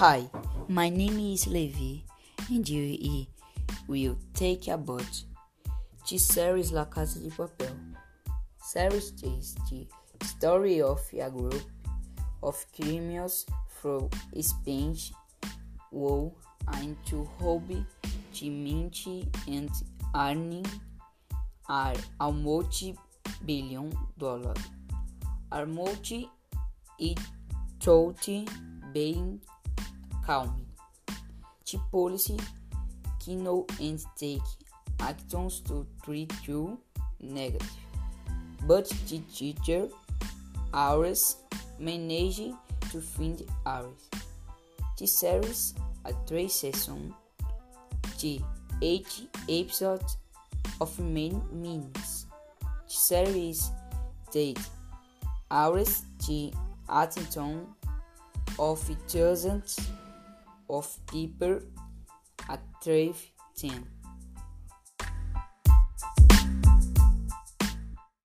Hi, my name is Levi, and you will take about the series La Casa de Papel. Series is the story of a group of criminals from Spain who aim to rob the mint and earning a multi-billion dollar. A multi it being calm. The policy can and take actions to treat you negative. But the teacher always managing to find hours. The series a three season, the eight episodes of main minutes. The series take hours the attention of thousands of people at 10.